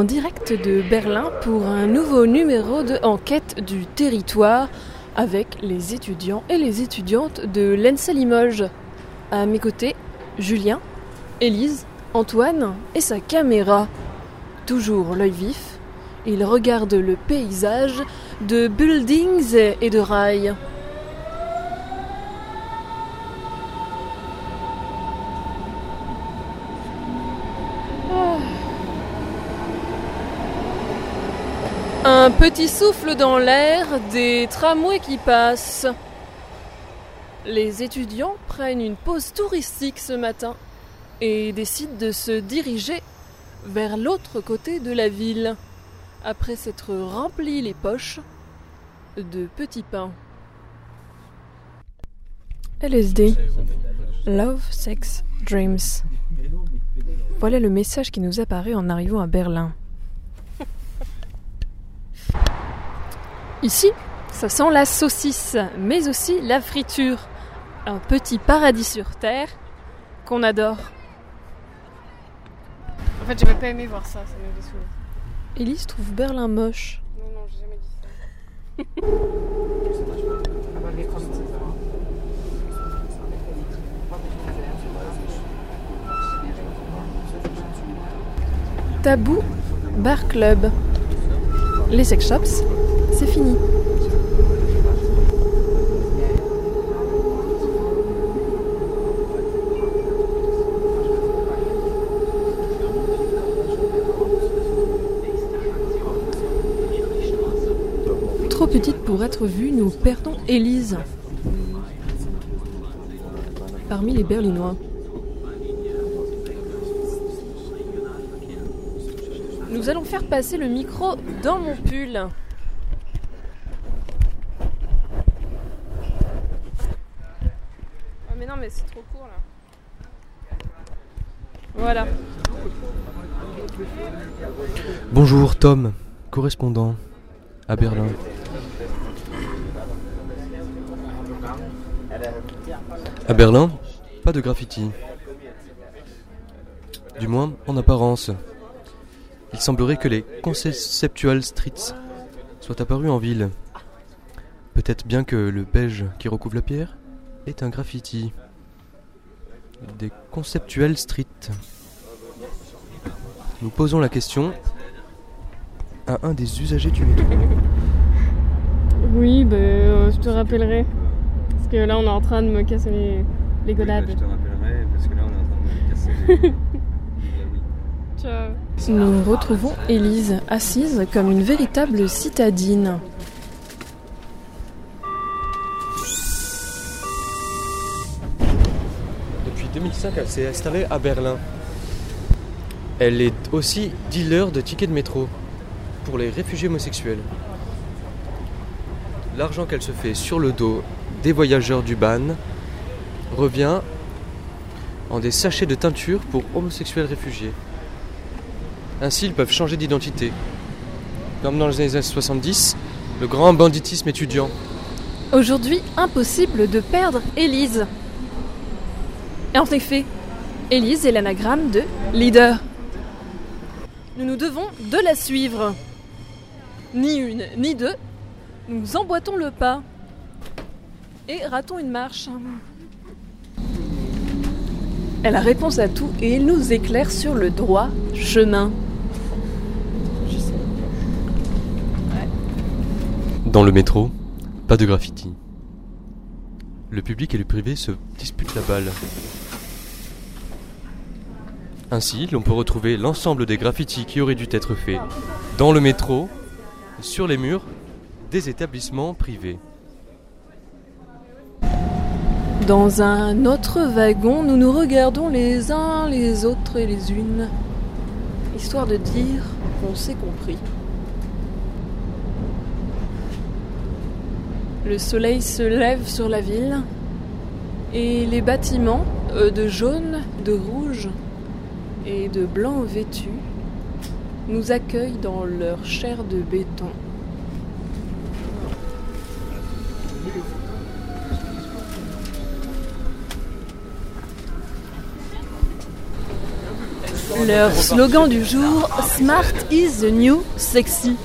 En direct de Berlin pour un nouveau numéro de Enquête du territoire avec les étudiants et les étudiantes de l'ENSA Limoges. À mes côtés, Julien, Élise, Antoine et sa caméra. Toujours l'œil vif, il regarde le paysage de buildings et de rails. Un petit souffle dans l'air, des tramways qui passent. Les étudiants prennent une pause touristique ce matin et décident de se diriger vers l'autre côté de la ville après s'être rempli les poches de petits pains. LSD. Love, Sex, Dreams. Voilà le message qui nous apparaît en arrivant à Berlin. Ici, ça sent la saucisse, mais aussi la friture. Un petit paradis sur terre qu'on adore. En fait, j'aurais pas aimé voir ça, ça m'avait saoulé. Elise trouve Berlin moche. Non, non, j'ai jamais dit ça. Tabou, bar club. Les sex shops, Trop petite pour être vue, nous perdons Élise. Parmi les Berlinois. Nous allons faire passer le micro dans mon pull. Ah, mais non, mais c'est trop court là. Voilà. Bonjour Tom, correspondant à Berlin. À Berlin, pas de graffiti. Du moins en apparence. Il semblerait que les conceptual streets soient apparus en ville. Peut-être bien que le beige qui recouvre la pierre est un graffiti. Des conceptual streets. Nous posons la question à un des usagers du métro. Oui, bah, euh, je te rappellerai. Parce que là, on est en train de me casser les, les godades. Je te rappellerai parce que là on est en train de me casser les. Ciao. Nous retrouvons Élise assise comme une véritable citadine. Depuis 2005, elle s'est installée à Berlin. Elle est aussi dealer de tickets de métro pour les réfugiés homosexuels. L'argent qu'elle se fait sur le dos des voyageurs du ban revient en des sachets de teinture pour homosexuels réfugiés. Ainsi, ils peuvent changer d'identité. Comme dans les années 70, le grand banditisme étudiant. Aujourd'hui, impossible de perdre Élise. Et en effet, Élise est l'anagramme de leader. Nous nous devons de la suivre. Ni une, ni deux, nous emboîtons le pas et ratons une marche. Elle a réponse à tout et elle nous éclaire sur le droit chemin. Dans le métro, pas de graffiti. Le public et le privé se disputent la balle. Ainsi, l'on peut retrouver l'ensemble des graffitis qui auraient dû être faits dans le métro, sur les murs des établissements privés. Dans un autre wagon, nous nous regardons les uns les autres et les unes, histoire de dire qu'on s'est compris. Le soleil se lève sur la ville et les bâtiments euh, de jaune, de rouge et de blanc vêtus nous accueillent dans leur chair de béton. Leur slogan du jour, Smart is the new sexy.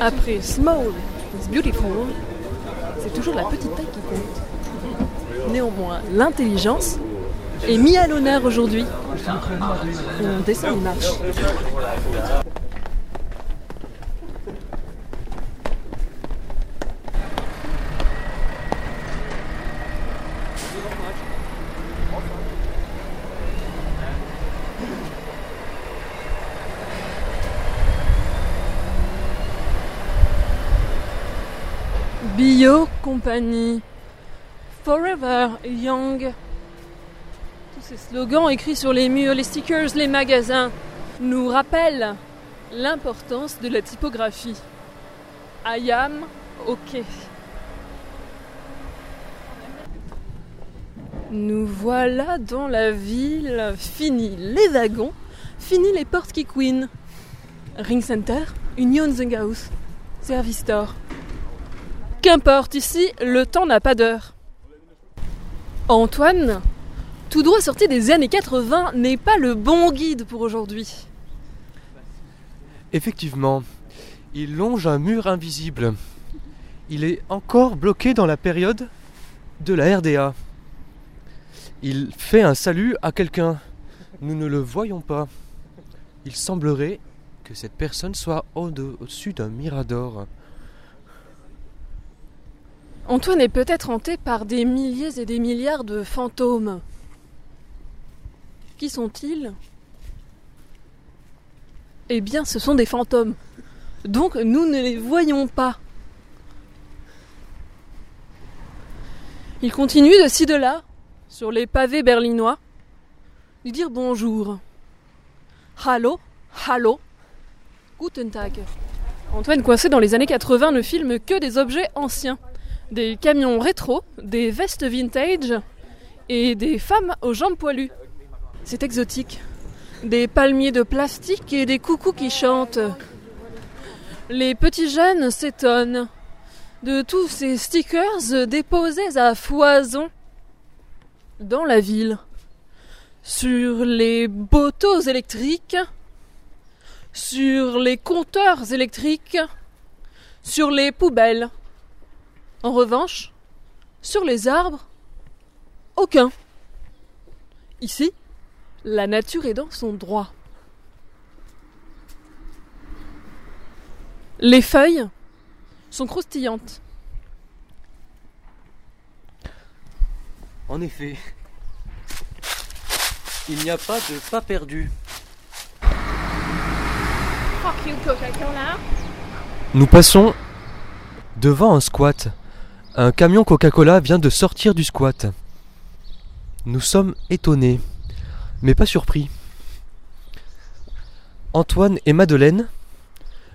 Après Small is beautiful, c'est toujours la petite taille qui compte. Néanmoins, l'intelligence est mise à l'honneur aujourd'hui. On descend les marches. Bio Company. Forever Young. Slogans écrits sur les murs, les stickers, les magasins nous rappellent l'importance de la typographie. I am OK. Nous voilà dans la ville. Fini les wagons, fini les portes qui queen. Ring Center, Union Zenghaus, Service Store. Qu'importe, ici, le temps n'a pas d'heure. Antoine, tout droit sorti des années 80, n'est pas le bon guide pour aujourd'hui. Effectivement, il longe un mur invisible. Il est encore bloqué dans la période de la RDA. Il fait un salut à quelqu'un. Nous ne le voyons pas. Il semblerait que cette personne soit au- au-dessus d'un mirador. Antoine est peut-être hanté par des milliers et des milliards de fantômes. Qui sont-ils? Eh bien, ce sont des fantômes. Donc, nous ne les voyons pas. Il continue de ci de là, sur les pavés berlinois, lui dire bonjour. Hallo, hallo, guten Tag. Antoine, coincé dans les années 80, ne filme que des objets anciens des camions rétro, des vestes vintage et des femmes aux jambes poilues. C'est exotique. Des palmiers de plastique et des coucous qui chantent. Les petits jeunes s'étonnent de tous ces stickers déposés à foison dans la ville. Sur les poteaux électriques, sur les compteurs électriques, sur les poubelles. En revanche, sur les arbres, aucun. Ici, la nature est dans son droit. Les feuilles sont croustillantes. En effet, il n'y a pas de pas perdu. Fuck you, Coca-Cola. Nous passons devant un squat. Un camion Coca-Cola vient de sortir du squat. Nous sommes étonnés, mais pas surpris. Antoine et Madeleine,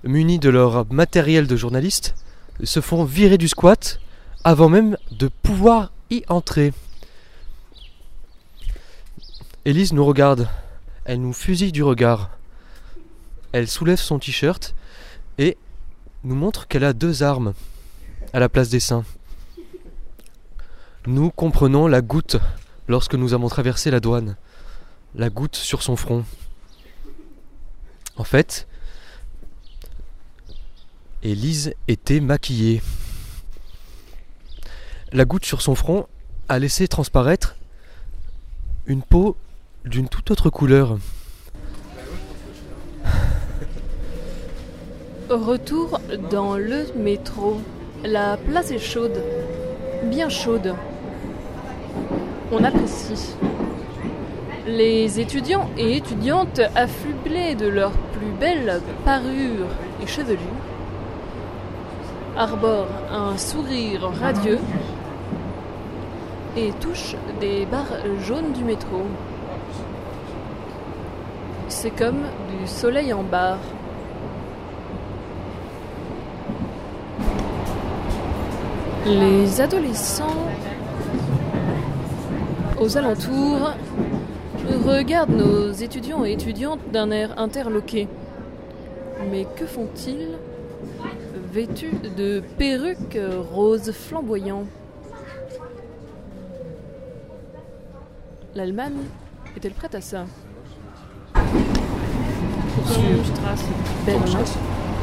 munis de leur matériel de journaliste, se font virer du squat avant même de pouvoir y entrer. Élise nous regarde. Elle nous fusille du regard. Elle soulève son t-shirt et nous montre qu'elle a deux armes à la place des seins. Nous comprenons la goutte lorsque nous avons traversé la douane. La goutte sur son front. En fait, Élise était maquillée. La goutte sur son front a laissé transparaître une peau d'une toute autre couleur. Retour dans le métro. La place est chaude. Bien chaude. On apprécie. Les étudiants et étudiantes affublés de leurs plus belles parures et chevelures arborent un sourire radieux et touchent des barres jaunes du métro. C'est comme du soleil en barre. Les adolescents aux alentours regardent nos étudiants et étudiantes d'un air interloqué. Mais que font-ils vêtus de perruques roses flamboyants L'Allemagne Est-elle prête à ça? Strasse. Berlin,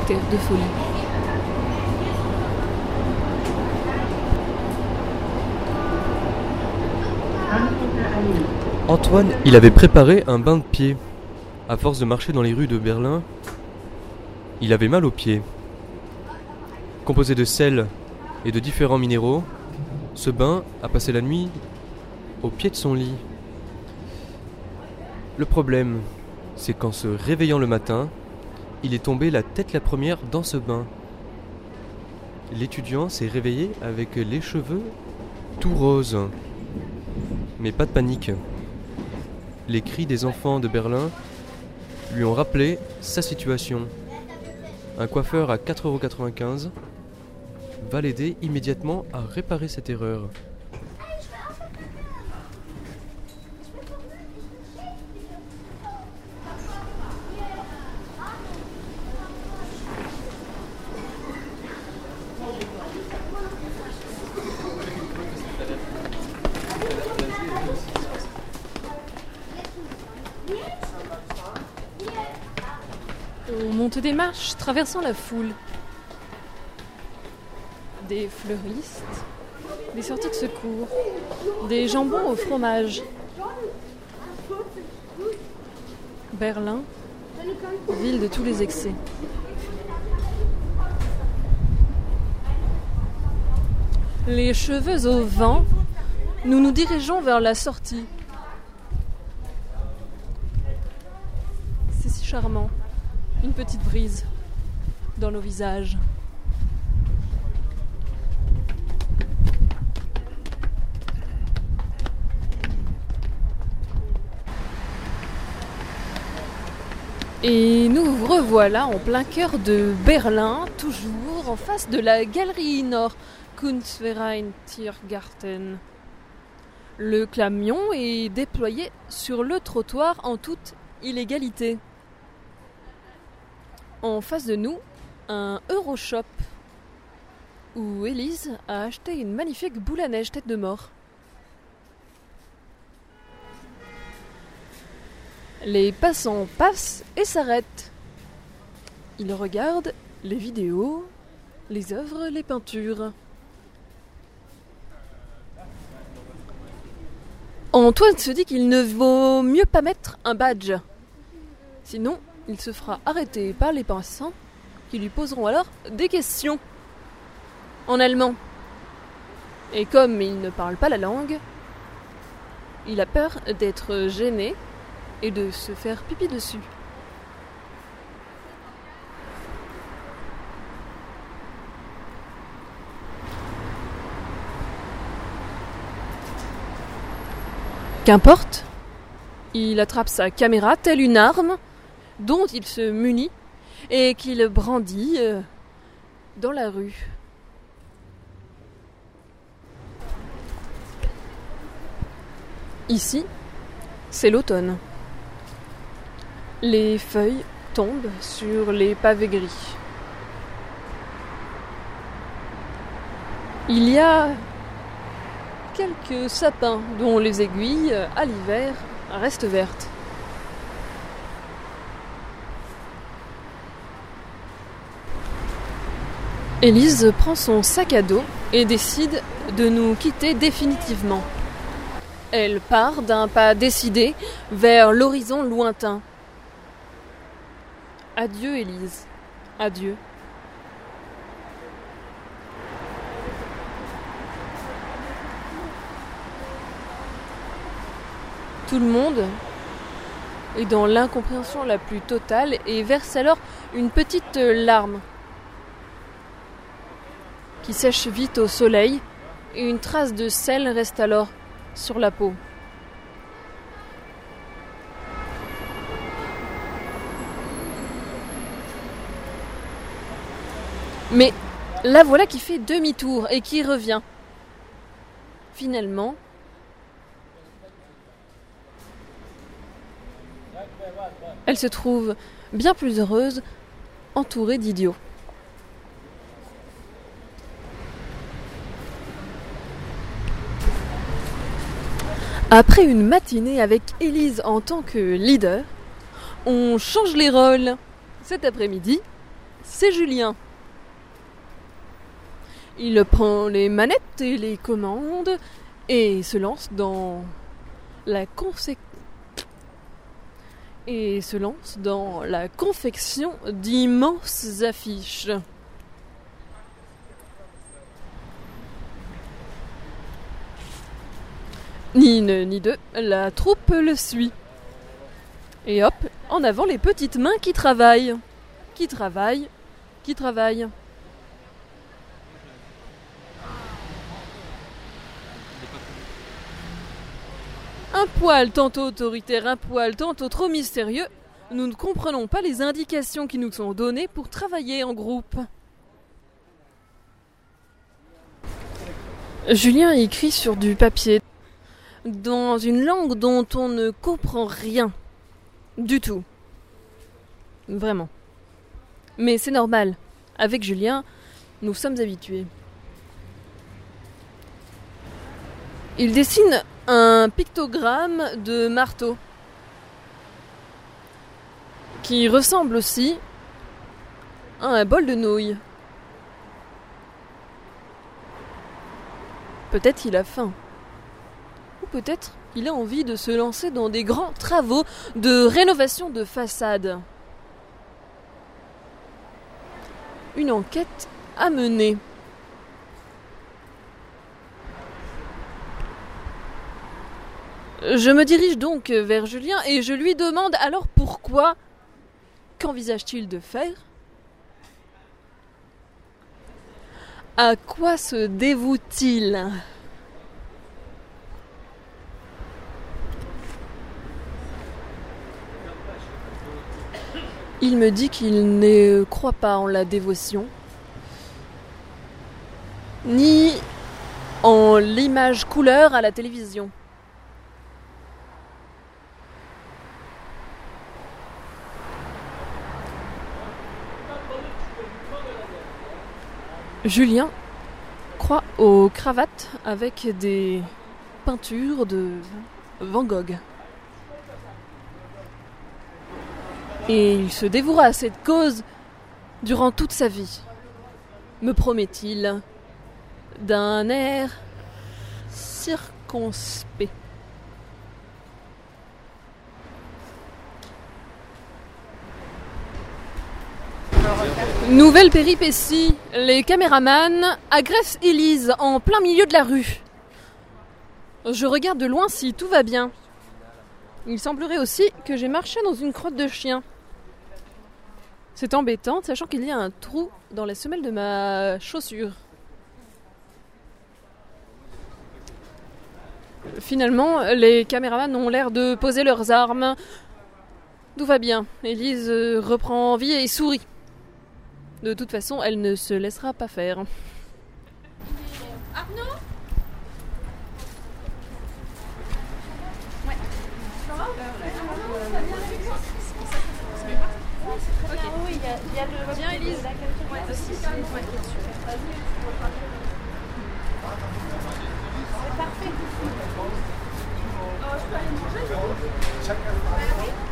terre de folie. Antoine, il avait préparé un bain de pied. À force de marcher dans les rues de Berlin, il avait mal aux pieds. Composé de sel et de différents minéraux, ce bain a passé la nuit au pied de son lit. Le problème, c'est qu'en se réveillant le matin, il est tombé la tête la première dans ce bain. L'étudiant s'est réveillé avec les cheveux tout roses. Mais pas de panique. Les cris des enfants de Berlin lui ont rappelé sa situation. Un coiffeur à 4,95€ va l'aider immédiatement à réparer cette erreur. On monte des marches, traversant la foule. Des fleuristes, des sorties de secours, des jambons au fromage. Berlin, ville de tous les excès. Les cheveux au vent, nous nous dirigeons vers la sortie. C'est si charmant. Petite brise dans nos visages. Et nous revoilà en plein cœur de Berlin, toujours en face de la galerie Nord Kunstverein Tiergarten. Le camion est déployé sur le trottoir en toute illégalité. En face de nous, un Euroshop où Élise a acheté une magnifique boule à neige tête de mort. Les passants passent et s'arrêtent. Ils regardent les vidéos, les œuvres, les peintures. Antoine se dit qu'il ne vaut mieux pas mettre un badge. Sinon, il se fera arrêter par les passants qui lui poseront alors des questions en allemand. Et comme il ne parle pas la langue, il a peur d'être gêné et de se faire pipi dessus. Qu'importe, il attrape sa caméra telle une arme dont il se munit et qu'il brandit euh, dans la rue. Ici, c'est l'automne. Les feuilles tombent sur les pavés gris. Il y a quelques sapins dont les aiguilles, à l'hiver, restent vertes. Élise prend son sac à dos et décide de nous quitter définitivement. Elle part d'un pas décidé vers l'horizon lointain. Adieu Élise. Adieu. Tout le monde est dans l'incompréhension la plus totale et verse alors une petite larme qui sèche vite au soleil et une trace de sel reste alors sur la peau. Mais la voilà qui fait demi-tour et qui revient. Finalement, elle se trouve bien plus heureuse, entourée d'idiots. Après une matinée avec Élise en tant que leader, on change les rôles. Cet après-midi, c'est Julien. Il prend les manettes et les commandes et se lance dans la et se lance dans la confection d'immenses affiches. Ni une ni deux, la troupe le suit. Et hop, en avant les petites mains qui travaillent. Qui travaillent, qui travaillent. Un poil tantôt autoritaire, un poil tantôt trop mystérieux, nous ne comprenons pas les indications qui nous sont données pour travailler en groupe. Julien écrit sur du papier, dans une langue dont on ne comprend rien. Du tout. Vraiment. Mais c'est normal. Avec Julien, nous sommes habitués. Il dessine un pictogramme de marteau qui ressemble aussi à un bol de nouilles. Peut-être il a faim. Peut-être il a envie de se lancer dans des grands travaux de rénovation de façade. Une enquête à mener. Je me dirige donc vers Julien et je lui demande alors pourquoi Qu'envisage-t-il de faire? À quoi se dévoue-t-il? Il me dit qu'il ne croit pas en la dévotion, ni en l'image couleur à la télévision. Julien croit aux cravates avec des peintures de Van Gogh. Et il se dévouera à cette cause durant toute sa vie, me promet-il, d'un air circonspect. Nouvelle péripétie, les caméramans agressent Élise en plein milieu de la rue. Je regarde de loin si tout va bien. Il semblerait aussi que j'ai marché dans une crotte de chien. C'est embêtant, sachant qu'il y a un trou dans la semelle de ma chaussure. Finalement, les caméramans ont l'air de poser leurs armes. Tout va bien. Élise euh, reprend vie et sourit. De toute façon, elle ne se laissera pas faire. Viens, Élise.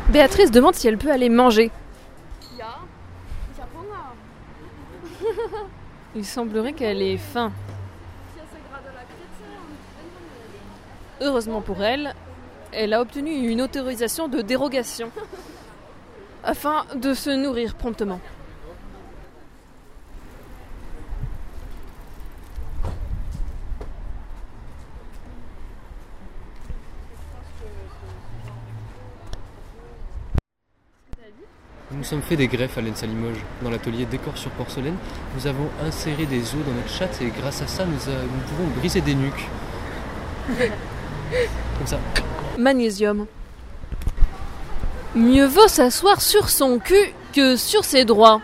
Béatrice demande si elle peut aller manger. Il semblerait qu'elle ait faim. Heureusement pour elle, elle a obtenu une autorisation de dérogation afin de se nourrir promptement. Nous nous sommes fait des greffes à l'ENSA Limoges. Dans l'atelier décor sur porcelaine, nous avons inséré des os dans notre chatte et grâce à ça, nous, a- nous pouvons briser des nuques. Comme ça. Magnésium. Mieux vaut s'asseoir sur son cul que sur ses droits.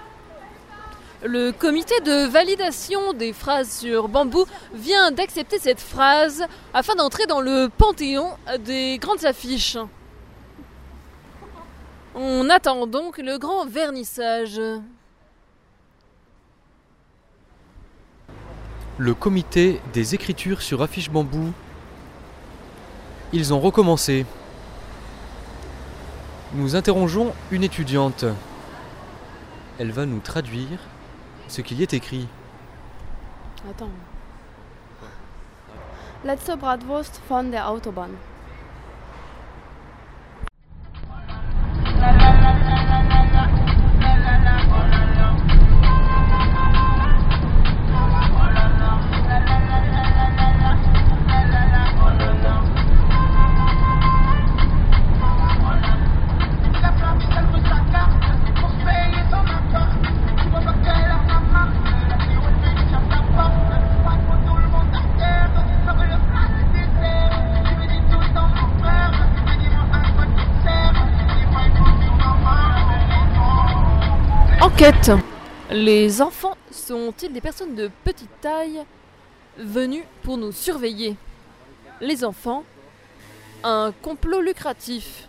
Le comité de validation des phrases sur bambou vient d'accepter cette phrase afin d'entrer dans le panthéon des grandes affiches. On attend donc le grand vernissage. Le comité des écritures sur affiche bambou. Ils ont recommencé. Nous interrogeons une étudiante. Elle va nous traduire ce qu'il y est écrit. Attends. Les enfants sont-ils des personnes de petite taille venues pour nous surveiller? Les enfants Un complot lucratif